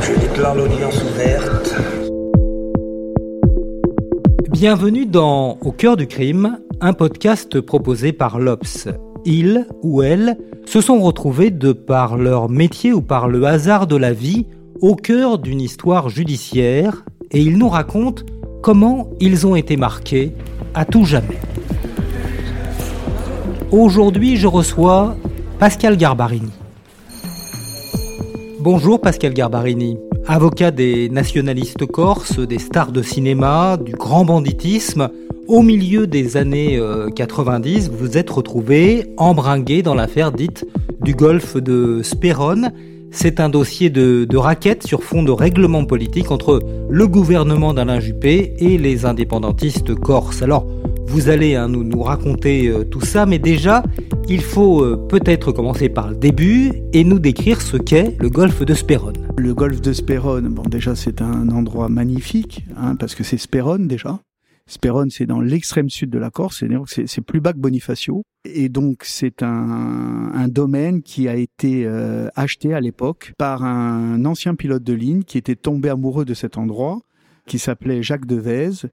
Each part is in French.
Je déclare l'audience ouverte. Bienvenue dans Au cœur du crime, un podcast proposé par l'Obs. Ils ou elles se sont retrouvés de par leur métier ou par le hasard de la vie au cœur d'une histoire judiciaire et ils nous racontent comment ils ont été marqués à tout jamais. Aujourd'hui, je reçois Pascal Garbarini. Bonjour Pascal Garbarini, avocat des nationalistes corses, des stars de cinéma, du grand banditisme. Au milieu des années 90, euh, vous êtes retrouvé embringué dans l'affaire dite du golfe de Spérone. C'est un dossier de, raquette sur fond de règlement politique entre le gouvernement d'Alain Juppé et les indépendantistes corses. Alors, vous allez hein, nous, nous, raconter euh, tout ça, mais déjà, il faut euh, peut-être commencer par le début et nous décrire ce qu'est le golfe de Spérone. Le golfe de Spérone, bon déjà c'est un endroit magnifique, hein, parce que c'est Spérone déjà. Spérone, c'est dans l'extrême sud de la Corse, c'est plus bas que Bonifacio. Et donc, c'est un, un, domaine qui a été euh, acheté à l'époque par un ancien pilote de ligne qui était tombé amoureux de cet endroit, qui s'appelait Jacques Devez,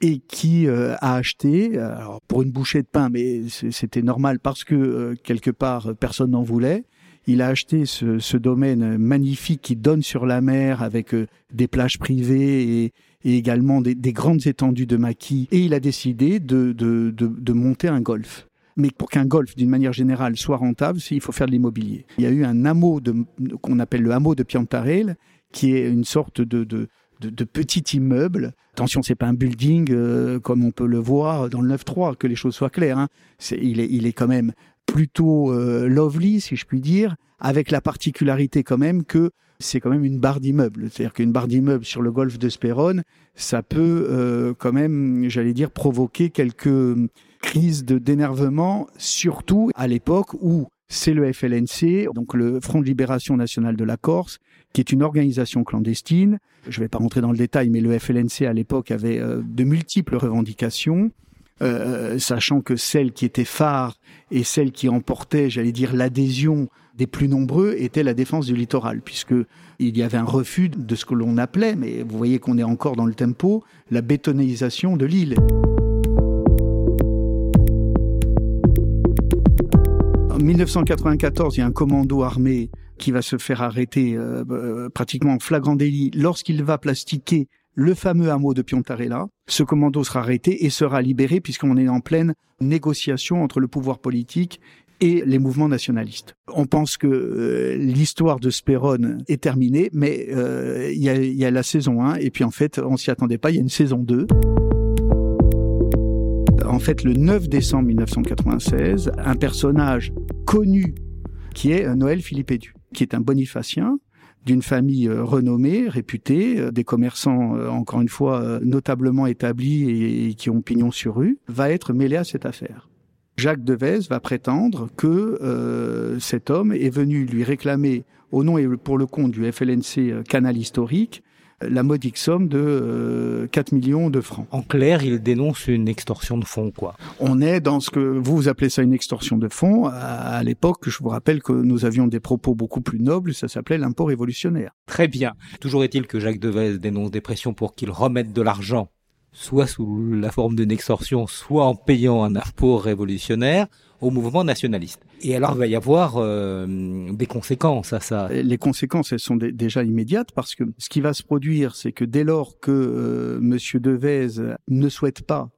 et qui euh, a acheté, alors pour une bouchée de pain, mais c'était normal parce que euh, quelque part personne n'en voulait. Il a acheté ce, domaine magnifique qui donne sur la mer avec euh, des plages privées et, également des, des, grandes étendues de maquis. Et il a décidé de, de, de, monter un golf. Mais pour qu'un golf, d'une manière générale, soit rentable, il faut faire de l'immobilier. Il y a eu un hameau qu'on appelle le hameau de Piantarel, qui est une sorte de de, de petits immeubles. Attention, c'est pas un building euh, comme on peut le voir dans le 9-3, que les choses soient claires. Hein. Il, est, quand même plutôt euh, lovely, si je puis dire, avec la particularité quand même que c'est quand même une barre d'immeubles. C'est-à-dire qu'une barre d'immeubles sur le golfe de Spérone, ça peut euh, quand même, j'allais dire, provoquer quelques crises de d'énervement, surtout à l'époque où c'est le FLNC, donc le Front de Libération Nationale de la Corse, qui est une organisation clandestine. Je ne vais pas rentrer dans le détail, mais le FLNC à l'époque avait euh, de multiples revendications. Euh, sachant que celle qui était phare et celle qui emportait, j'allais dire, l'adhésion des plus nombreux était la défense du littoral, puisque il y avait un refus de ce que l'on appelait, mais vous voyez qu'on est encore dans le tempo, la bétonisation de l'île. En 1994, il y a un commando armé qui va se faire arrêter euh, euh, pratiquement en flagrant délit lorsqu'il va plastiquer le fameux hameau de Piontarella. Ce commando sera arrêté et sera libéré puisqu'on est en pleine négociation entre le pouvoir politique et les mouvements nationalistes. On pense que euh, l'histoire de Spérone est terminée, mais euh, il y, a, y, a, la saison 1 et puis en fait on s'y attendait pas, il y a une saison 2. En fait, le 9 décembre 1996, un personnage connu qui est Noël Philippe Edu qui est un bonifacien d'une famille euh, renommée, réputée, euh, des commerçants, euh, encore une fois, notablement établis et, qui ont pignon sur rue, va être mêlé à cette affaire. Jacques Devez va prétendre que cet homme est venu lui réclamer, au nom et pour le compte du FLNC Canal Historique, la modique somme de euh, 4 millions de francs. En clair, il dénonce une extorsion de fonds, quoi. On est dans ce que vous appelez ça une extorsion de fonds. À, l'époque, je vous rappelle que nous avions des propos beaucoup plus nobles, ça s'appelait l'impôt révolutionnaire. Très bien. Toujours est-il que Jacques Devez dénonce des pressions pour qu'il remette de l'argent soit sous la forme d'une extorsion, soit en payant un impôt révolutionnaire au mouvement nationaliste. Et alors, il va y avoir euh, des conséquences à ça. Les conséquences, elles sont déjà immédiates parce que ce qui va se produire, c'est que dès lors que euh, Monsieur Devez ne souhaite pas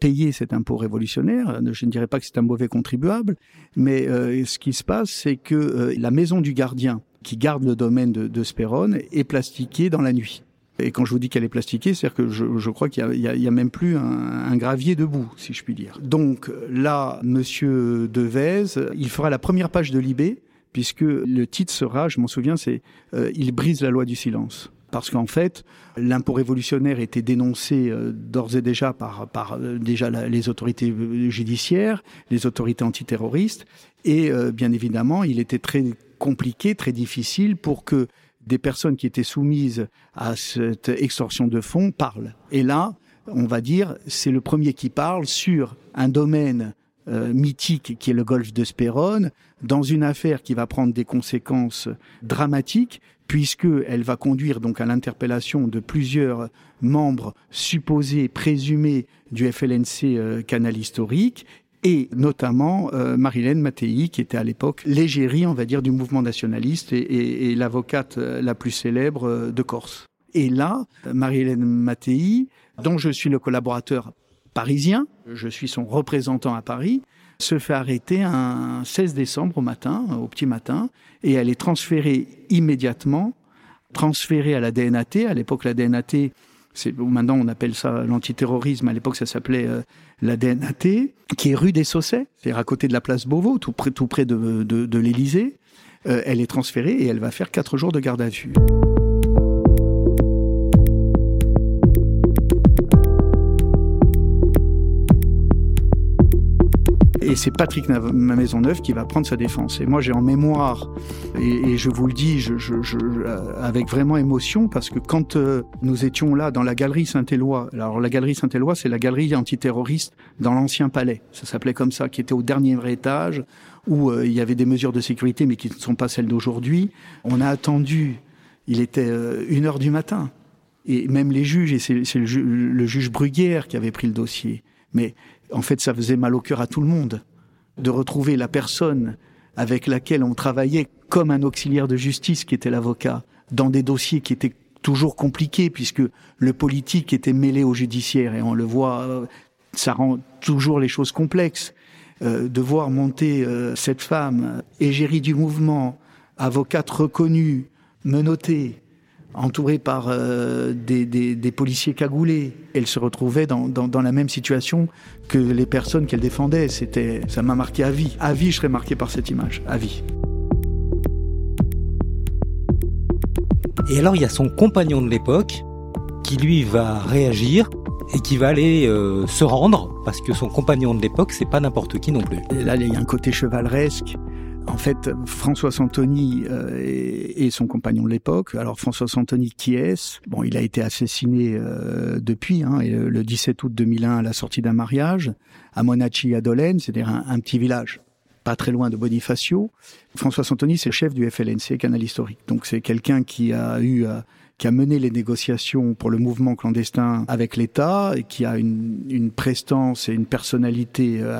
payer cet impôt révolutionnaire, je ne dirais pas que c'est un mauvais contribuable, mais euh, ce qui se passe, c'est que euh, la maison du gardien qui garde le domaine de, de Spérone est plastiquée dans la nuit. Et quand je vous dis qu'elle est plastiquée, c'est-à-dire que je, je crois qu'il y, y, y a, même plus un, un, gravier debout, si je puis dire. Donc là, Monsieur Devez, il fera la première page de Libé, puisque le titre sera, je m'en souviens, c'est euh, Il brise la loi du silence parce qu'en fait, l'impôt révolutionnaire était dénoncé euh, d'ores et déjà par, par euh, déjà les autorités judiciaires, les autorités antiterroristes, et bien évidemment, il était très compliqué, très difficile pour que des personnes qui étaient soumises à cette extorsion de fonds parlent. Et là, on va dire, c'est le premier qui parle sur un domaine euh, mythique qui est le golfe de Spérone, dans une affaire qui va prendre des conséquences dramatiques, puisqu'elle va conduire donc à l'interpellation de plusieurs membres supposés, présumés du FLNC euh, Canal Historique, et notamment euh, Marilène Mattei, qui était à l'époque l'égérie, on va dire, du mouvement nationaliste et, l'avocate la plus célèbre de Corse. Et là, Marilène Mattei, dont je suis le collaborateur parisien, je suis son représentant à Paris, se fait arrêter un 16 décembre au matin, au petit matin, et elle est transférée immédiatement, transférée à la DNAT. À l'époque, la DNAT, c'est maintenant on appelle ça l'antiterrorisme. À l'époque, ça s'appelait euh, la DNAT, qui est rue des Saussets, c'est-à-dire à côté de la place Beauvau, tout près, tout près de, de, l'Élysée. Euh, elle est transférée et elle va faire quatre jours de garde à vue. Et c'est Patrick Maisonneuve qui va prendre sa défense. Et moi, j'ai en mémoire, et, je vous le dis je, je, je, euh, avec vraiment émotion, parce que quand euh, nous étions là dans la galerie Saint-Éloi, alors la galerie Saint-Éloi, c'est la galerie antiterroriste dans l'ancien palais, ça s'appelait comme ça, qui était au dernier étage, où euh, il y avait des mesures de sécurité, mais qui ne sont pas celles d'aujourd'hui. On a attendu, il était une heure du matin, et même les juges, et c'est le, le juge Bruguière qui avait pris le dossier. Mais en fait, ça faisait mal au cœur à tout le monde de retrouver la personne avec laquelle on travaillait comme un auxiliaire de justice qui était l'avocat dans des dossiers qui étaient toujours compliqués puisque le politique était mêlé au judiciaire et on le voit, ça rend toujours les choses complexes. Euh, de voir monter euh, cette femme, égérie du mouvement, avocate reconnue, menottée, entourée par euh, des, des, des, policiers cagoulés. Elle se retrouvait dans, dans, dans la même situation que les personnes qu'elle défendait. C'était, ça m'a marqué à vie. À vie, je serais marqué par cette image. À vie. Et alors, il y a son compagnon de l'époque qui lui va réagir et qui va aller euh, se rendre parce que son compagnon de l'époque, c'est pas n'importe qui non plus. Et là, il y a un côté chevaleresque. En fait, François Santoni euh, et, son compagnon de l'époque. Alors François Santoni, qui est Bon, il a été assassiné euh, depuis, hein, le 17 août 2001 à la sortie d'un mariage à Monacci à Dolène, c'est-à-dire un, petit village pas très loin de Bonifacio. François Santoni, c'est chef du FLNC, Canal Historique. Donc c'est quelqu'un qui a eu euh, qui a mené les négociations pour le mouvement clandestin avec l'État et qui a une, une, prestance et une personnalité euh,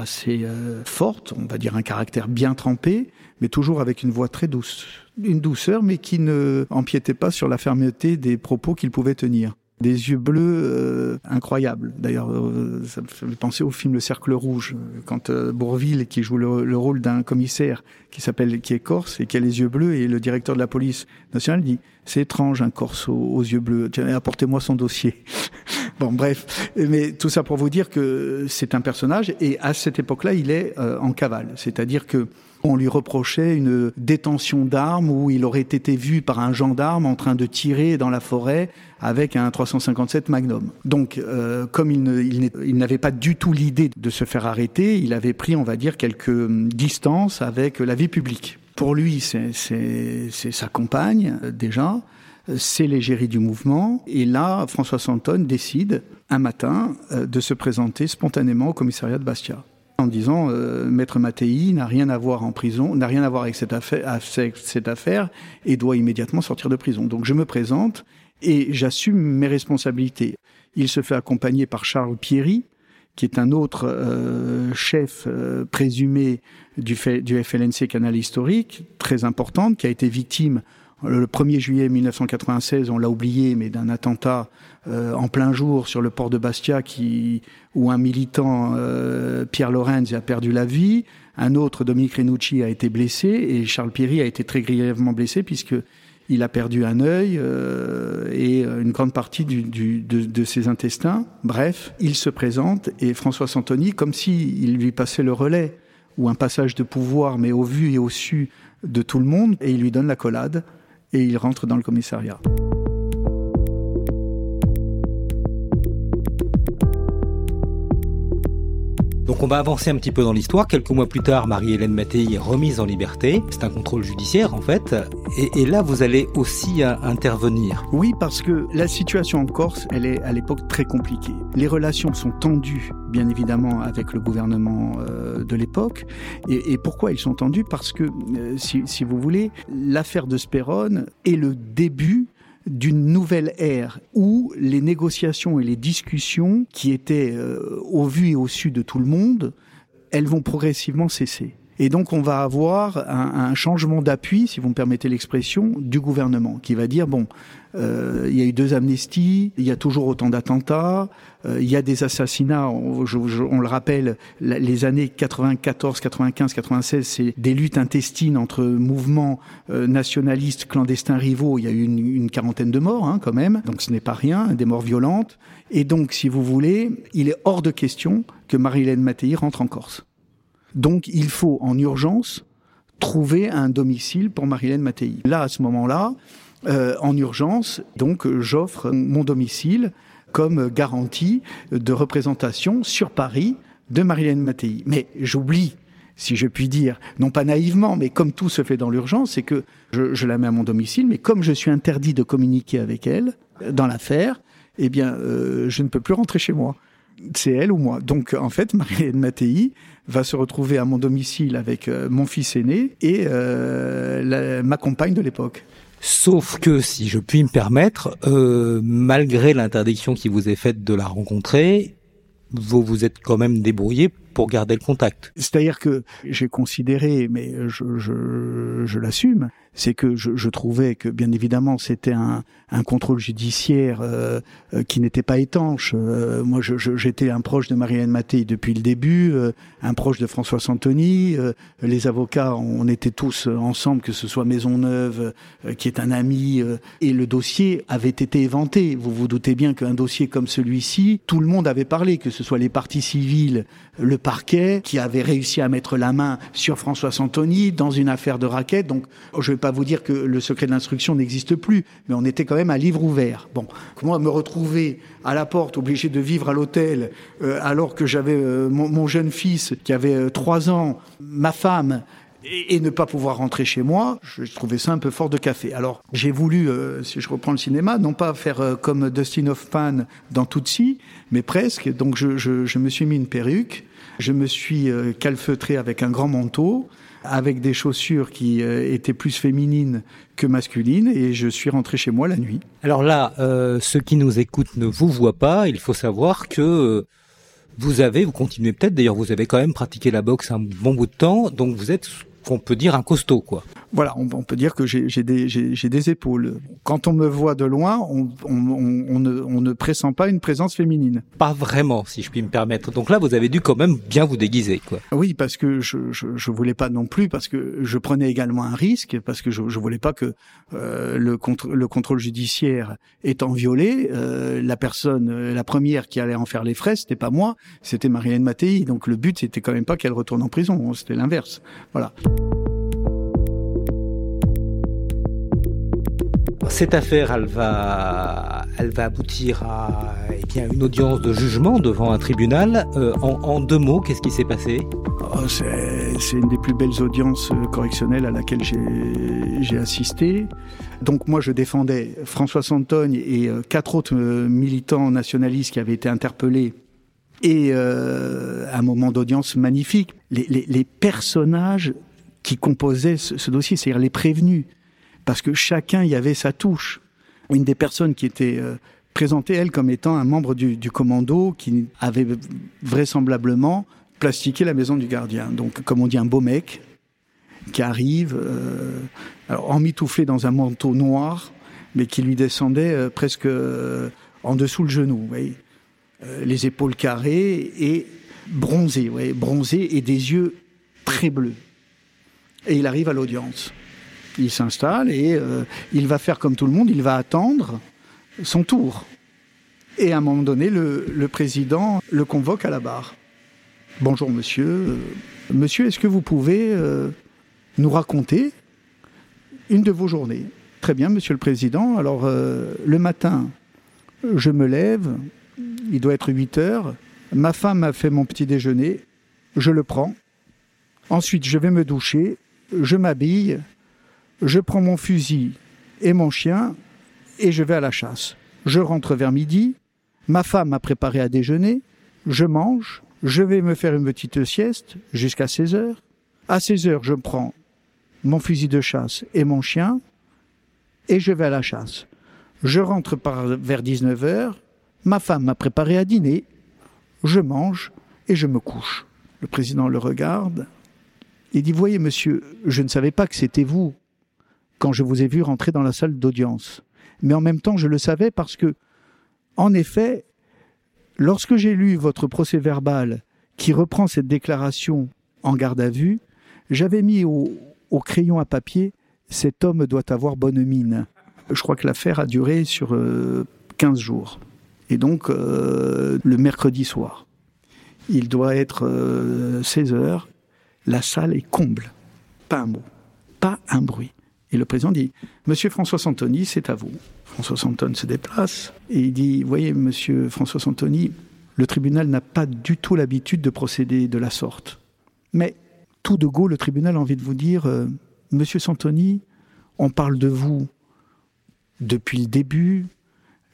assez euh, forte, on va dire un caractère bien trempé, mais toujours avec une voix très douce. Une douceur, mais qui ne empiétait pas sur la fermeté des propos qu'il pouvait tenir des yeux bleus euh, incroyables. D'ailleurs, euh, ça me fait penser au film Le Cercle Rouge, quand euh, Bourville, qui joue le, rôle d'un commissaire qui s'appelle, qui est corse et qui a les yeux bleus, et le directeur de la police nationale dit c'est étrange un corse aux, yeux bleus. Apportez-moi son dossier. bon, bref, mais tout ça pour vous dire que c'est un personnage et à cette époque-là, il est en cavale, c'est-à-dire que on lui reprochait une détention d'armes où il aurait été vu par un gendarme en train de tirer dans la forêt avec un 357 Magnum. Donc, euh, comme il n'avait pas du tout l'idée de se faire arrêter, il avait pris, on va dire, quelques hum, distances avec la vie publique. Pour lui, c'est sa compagne, euh, déjà, c'est l'égérie du mouvement. Et là, François Santon décide, un matin, euh, de se présenter spontanément au commissariat de Bastia en disant euh, Maître Mattei n'a rien à voir en prison, n'a rien à voir avec cette affaire, cette affaire et doit immédiatement sortir de prison. Donc je me présente et j'assume mes responsabilités. Il se fait accompagner par Charles Pierry, qui est un autre euh, chef euh, présumé du, du FLNC Canal Historique, très importante, qui a été victime le 1er juillet 1996, on l'a oublié, mais d'un attentat euh, en plein jour sur le port de Bastia qui, où un militant, euh, Pierre Lorenz, a perdu la vie. Un autre, Dominique Renucci, a été blessé et Charles Pierry a été très grièvement blessé puisque il a perdu un œil euh, et une grande partie du, de, ses intestins. Bref, il se présente et François Santoni, comme s'il lui passait le relais ou un passage de pouvoir, mais au vu et au su de tout le monde et il lui donne la collade et il rentre dans le commissariat. On va avancer un petit peu dans l'histoire. Quelques mois plus tard, Marie-Hélène Mattei est remise en liberté. C'est un contrôle judiciaire en fait. Et, là, vous allez aussi intervenir. Oui, parce que la situation en Corse, elle est à l'époque très compliquée. Les relations sont tendues, bien évidemment, avec le gouvernement euh, de l'époque. Et, pourquoi ils sont tendus Parce que, euh, si, si, vous voulez, l'affaire de Spérone est le début d'une nouvelle ère où les négociations et les discussions qui étaient euh, au vu et au su de tout le monde, elles vont progressivement cesser. Et donc on va avoir un, changement d'appui, si vous me permettez l'expression, du gouvernement, qui va dire, bon, euh, il y a eu deux amnesties, il y a toujours autant d'attentats, euh, il y a des assassinats, on, on le rappelle, les années 94, 95, 96, c'est des luttes intestines entre mouvements euh, nationalistes, clandestins rivaux, il y a eu une, quarantaine de morts hein, quand même, donc ce n'est pas rien, des morts violentes. Et donc, si vous voulez, il est hors de question que Marie-Hélène Mattei rentre en Corse. Donc il faut en urgence trouver un domicile pour Marilène Mattei. Là, à ce moment-là, euh, en urgence, donc j'offre mon domicile comme garantie de représentation sur Paris de Marilène Mattei. Mais j'oublie, si je puis dire, non pas naïvement, mais comme tout se fait dans l'urgence, c'est que je, la mets à mon domicile, mais comme je suis interdit de communiquer avec elle dans l'affaire, eh bien, euh, je ne peux plus rentrer chez moi c'est elle ou moi. Donc en fait, Marie-Hélène Mattei va se retrouver à mon domicile avec euh, mon fils aîné et euh, ma compagne de l'époque. Sauf que, si je puis me permettre, euh, malgré l'interdiction qui vous est faite de la rencontrer, vous vous êtes quand même débrouillé pour garder le contact. C'est-à-dire que j'ai considéré, mais je, je, je l'assume, c'est que je, je, trouvais que bien évidemment c'était un, un, contrôle judiciaire euh, euh qui n'était pas étanche. Euh, moi, j'étais un proche de Marianne Mattei depuis le début, euh, un proche de François Santoni. les avocats, on était tous ensemble, que ce soit Maisonneuve, qui est un ami, et le dossier avait été éventé. Vous vous doutez bien qu'un dossier comme celui-ci, tout le monde avait parlé, que ce soit les parties civiles, le parquet, qui avait réussi à mettre la main sur François Santoni dans une affaire de raquette. Donc, je pas vous dire que le secret de l'instruction n'existe plus, mais on était quand même à livre ouvert. Bon, comment me retrouver à la porte, obligé de vivre à l'hôtel, euh, alors que j'avais euh, mon, jeune fils qui avait euh, trois ans, ma femme, et, ne pas pouvoir rentrer chez moi, je trouvais ça un peu fort de café. Alors j'ai voulu, si je reprends le cinéma, non pas faire comme Dustin Hoffman dans Tootsie, mais presque. Donc je, me suis mis une perruque, je me suis calfeutré avec un grand manteau, avec des chaussures qui euh, étaient plus féminines que masculines et je suis rentré chez moi la nuit. Alors là, euh, ceux qui nous écoutent ne vous voient pas. Il faut savoir que euh, vous avez, vous continuez peut-être, d'ailleurs vous avez quand même pratiqué la boxe un bon bout de temps, donc vous êtes qu'on peut dire un costaud, quoi. Voilà, on, peut dire que j'ai des, des, épaules. Quand on me voit de loin, on, on, ne, on, ne, pressent pas une présence féminine. Pas vraiment, si je puis me permettre. Donc là, vous avez dû quand même bien vous déguiser, quoi. Oui, parce que je, je, je voulais pas non plus, parce que je prenais également un risque, parce que je, je voulais pas que euh, le, le contrôle judiciaire étant violé, euh, la personne, euh, la première qui allait en faire les frais, c'était pas moi, c'était Marianne Mattei. Donc le but, c'était quand même pas qu'elle retourne en prison, c'était l'inverse. Voilà. Cette affaire, elle va, elle va aboutir à eh bien, une audience de jugement devant un tribunal. Euh, en, deux mots, qu'est-ce qui s'est passé? Oh, C'est une des plus belles audiences euh, correctionnelles à laquelle j'ai assisté. Donc moi, je défendais François Santogne et euh, quatre autres militants nationalistes qui avaient été interpellés et un moment d'audience magnifique. Les, personnages qui composaient ce dossier, c'est-à-dire les prévenus, parce que chacun y avait sa touche. Une des personnes qui était euh, présentée, elle, comme étant un membre du, commando qui avait vraisemblablement plastiqué la maison du gardien. Donc, comme on dit, un beau mec qui arrive, euh, emmitouflé dans un manteau noir, mais qui lui descendait euh, presque en dessous le genou, les épaules carrées et bronzé, bronzé et des yeux très bleus. Et il arrive à l'audience. Il s'installe et euh, il va faire comme tout le monde, il va attendre son tour. Et à un moment donné, le, président le convoque à la barre. Bonjour monsieur. Euh, monsieur, est-ce que vous pouvez euh, nous raconter une de vos journées? Très bien, Monsieur le Président. Alors, le matin, je me lève, il doit être 8 heures. Ma femme a fait mon petit déjeuner, je le prends. Ensuite, je vais me doucher, je m'habille, je prends mon fusil et mon chien et je vais à la chasse. Je rentre vers midi, ma femme a préparé à déjeuner, je mange, je vais me faire une petite sieste jusqu'à 16 heures. À 16 heures, je prends mon fusil de chasse et mon chien et je vais à la chasse. Je rentre par, vers 19 heures, ma femme m'a préparé à dîner, je mange et je me couche. Le président le regarde et dit Voyez, monsieur, je ne savais pas que c'était vous quand je vous ai vu rentrer dans la salle d'audience. Mais en même temps, je le savais parce que, en effet, lorsque j'ai lu votre procès verbal qui reprend cette déclaration en garde à vue, j'avais mis au, crayon à papier Cet homme doit avoir bonne mine. Je crois que l'affaire a duré sur 15 euh, jours. Et donc, euh, le mercredi soir, il doit être 16 euh, heures, la salle est comble. Pas un mot, pas un bruit. Et le président dit Monsieur François Santoni, c'est à vous. François Santoni se déplace et il dit Voyez, monsieur François Santoni, le tribunal n'a pas du tout l'habitude de procéder de la sorte. Mais tout de go, le tribunal a envie de vous dire euh, Monsieur Santoni, on parle de vous depuis le début.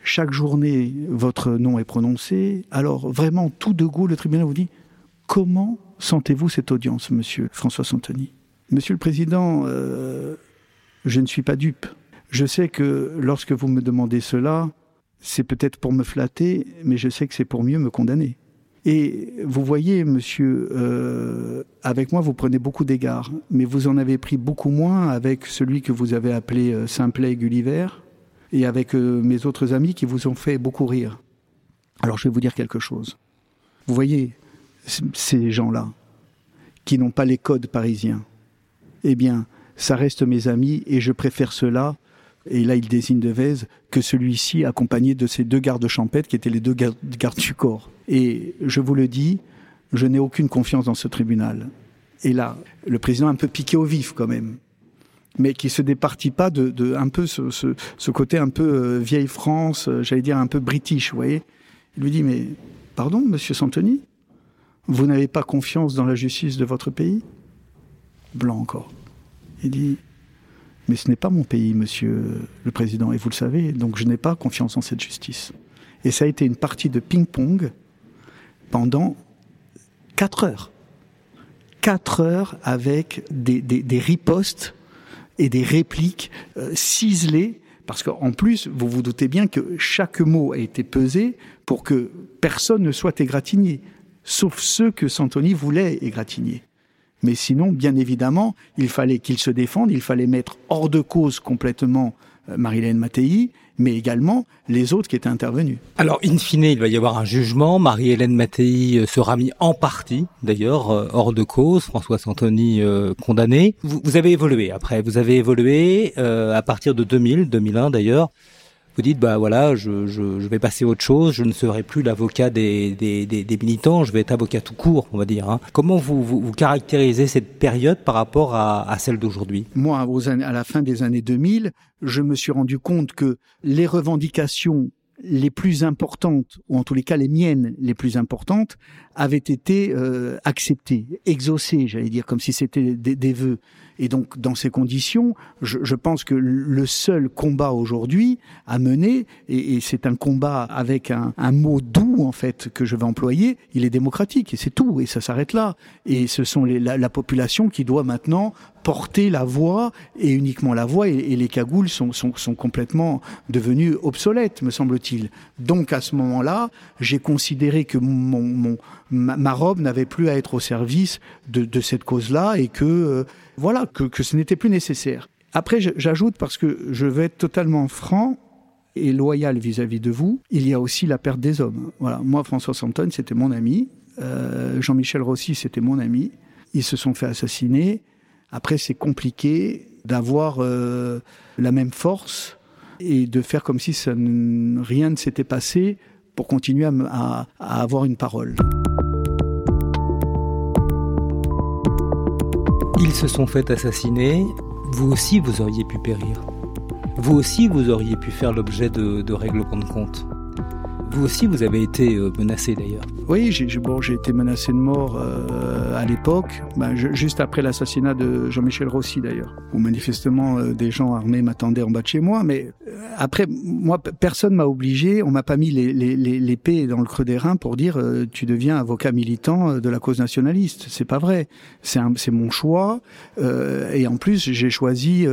Chaque journée, votre nom est prononcé. Alors, vraiment, tout de go, le tribunal vous dit Comment sentez-vous cette audience, monsieur François Santoni? Monsieur le Président, euh, je ne suis pas dupe. Je sais que lorsque vous me demandez cela, c'est peut-être pour me flatter, mais je sais que c'est pour mieux me condamner. Et vous voyez, monsieur, euh, avec moi, vous prenez beaucoup d'égards, mais vous en avez pris beaucoup moins avec celui que vous avez appelé euh, Simplet Gulliver, et avec euh, mes autres amis qui vous ont fait beaucoup rire. Alors je vais vous dire quelque chose. Vous voyez, ces gens-là, qui n'ont pas les codes parisiens, eh bien, ça reste mes amis et je préfère cela et là il désigne Devez, que celui-ci accompagné de ces deux gardes champêtres qui étaient les deux gardes du corps. Et je vous le dis, je n'ai aucune confiance dans ce tribunal. Et là, le président un peu piqué au vif quand même, mais qui se départit pas de, un peu ce, côté un peu euh, vieille France, euh, j'allais dire un peu british, vous voyez. Il lui dit, mais pardon, monsieur Santoni, vous n'avez pas confiance dans la justice de votre pays? Blanc encore. Il dit Mais ce n'est pas mon pays, monsieur le président, et vous le savez, donc je n'ai pas confiance en cette justice. Et ça a été une partie de ping-pong pendant quatre heures. Quatre heures avec des, ripostes et des répliques euh, ciselées, parce qu'en plus, vous vous doutez bien que chaque mot a été pesé pour que personne ne soit égratigné, sauf ceux que Santoni voulait égratigner. Mais sinon, bien évidemment, il fallait qu'il se défende, il fallait mettre hors de cause complètement euh, Marilène Mattei, mais également les autres qui étaient intervenus. Alors, in fine, il va y avoir un jugement. Marie-Hélène Mattei euh, sera mise en partie, d'ailleurs, euh, hors de cause. François Santoni condamné. Vous, vous, avez évolué après. Vous avez évolué à partir de 2000, 2001 d'ailleurs vous dites bah voilà, je, je, vais passer à autre chose, je ne serai plus l'avocat des, des, des, militants, je vais être avocat tout court, on va dire. Hein. Comment vous, vous, caractérisez cette période par rapport à, à celle d'aujourd'hui? Moi, aux à la fin des années 2000, je me suis rendu compte que les revendications les plus importantes, ou en tous les cas les miennes les plus importantes, avaient été euh, acceptées, exaucées, j'allais dire, comme si c'était des, des vœux. Et donc, dans ces conditions, je, pense que le seul combat aujourd'hui à mener, et, et c'est un combat avec un, un, mot doux en fait que je vais employer, il est démocratique et c'est tout, et ça s'arrête là. Et ce sont la, la, population qui doit maintenant porter la voix et uniquement la voix, et, les cagoules sont, sont, sont complètement devenues obsolètes, me semble-t-il. Donc à ce moment-là, j'ai considéré que mon, ma, robe n'avait plus à être au service de, cette cause-là et que euh, voilà, que ce n'était plus nécessaire. Après, j'ajoute, parce que je vais être totalement franc et loyal vis-à-vis de vous, il y a aussi la perte des hommes. Voilà, moi, François Santon, c'était mon ami. Euh, Jean-Michel Rossi, c'était mon ami. Ils se sont fait assassiner. Après, c'est compliqué d'avoir euh, la même force et de faire comme si ça rien ne s'était passé pour continuer à, à avoir une parole. Ils se sont fait assassiner. vous aussi vous auriez pu périr. Vous aussi vous auriez pu faire l'objet de, de règlements de compte. Vous aussi, vous avez été euh, menacé d'ailleurs. Oui, j'ai bon, été menacé de mort euh, à l'époque, ben, juste après l'assassinat de Jean-Michel Rossi d'ailleurs, où manifestement euh, des gens armés m'attendaient en bas de chez moi. Mais après, moi, personne m'a obligé, on m'a pas mis l'épée dans le creux des reins pour dire tu deviens avocat militant de la cause nationaliste. C'est pas vrai. C'est mon choix. et en plus, j'ai choisi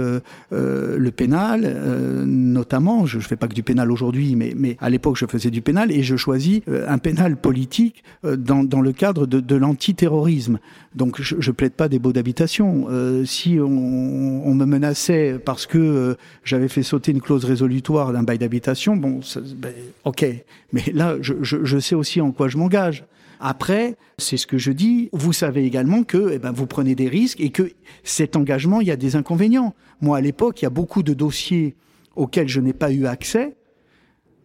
le pénal, notamment. Je, je fais pas que du pénal aujourd'hui, mais, mais à l'époque, je faisais du pénal et je choisis euh, un pénal politique euh, dans, dans le cadre de, de l'antiterrorisme. Donc je, je plaide pas des baux d'habitation. Euh, si on, on, me menaçait parce que j'avais fait sauter une clause résolutoire d'un bail d'habitation, bon, ben, ok. Mais là, je, je, je sais aussi en quoi je m'engage. Après, c'est ce que je dis. Vous savez également que eh ben, vous prenez des risques et que cet engagement, il y a des inconvénients. Moi, à l'époque, il y a beaucoup de dossiers auxquels je n'ai pas eu accès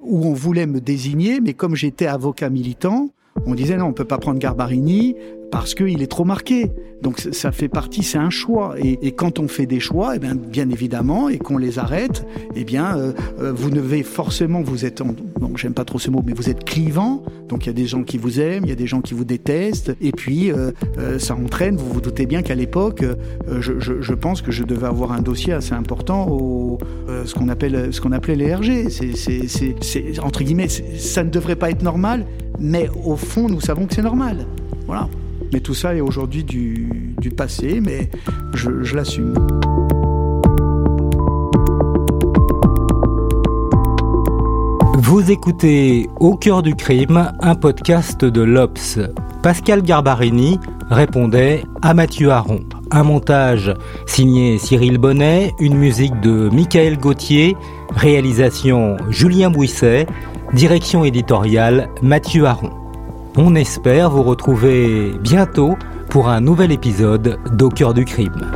où on voulait me désigner, mais comme j'étais avocat militant, on disait non, on peut pas prendre Garbarini parce qu'il est trop marqué. Donc ça fait partie, c'est un choix. Et, quand on fait des choix, eh bien, bien évidemment, et qu'on les arrête, eh bien, euh, euh, vous devez forcément, vous êtes, en, j'aime pas trop ce mot, mais vous êtes clivant. Donc il y a des gens qui vous aiment, il y a des gens qui vous détestent, et puis euh, ça entraîne. Vous vous doutez bien qu'à l'époque, je, pense que je devais avoir un dossier assez important au ce qu'on appelle, ce qu'on appelait les RG. C'est entre guillemets, ça ne devrait pas être normal, mais au fond, nous savons que c'est normal. Voilà. Mais tout ça est aujourd'hui du, passé, mais je, je l'assume. Vous écoutez Au cœur du crime, un podcast de l'Obs. Pascal Garbarini répondait à Mathieu Aron. Un montage signé Cyril Bonnet, une musique de Michael Gauthier, réalisation Julien Bouisset, direction éditoriale Mathieu Aron. On espère vous retrouver bientôt pour un nouvel épisode d'Au du crime.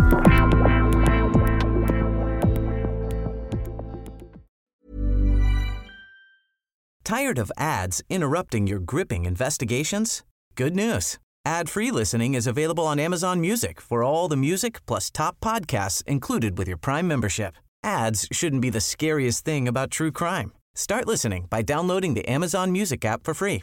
Tired of ads interrupting your gripping investigations? Good news. Ad-free listening is available on Amazon Music for all the music plus top podcasts included with your Prime membership. Ads shouldn't be the scariest thing about true crime. Start listening by downloading the Amazon Music app for free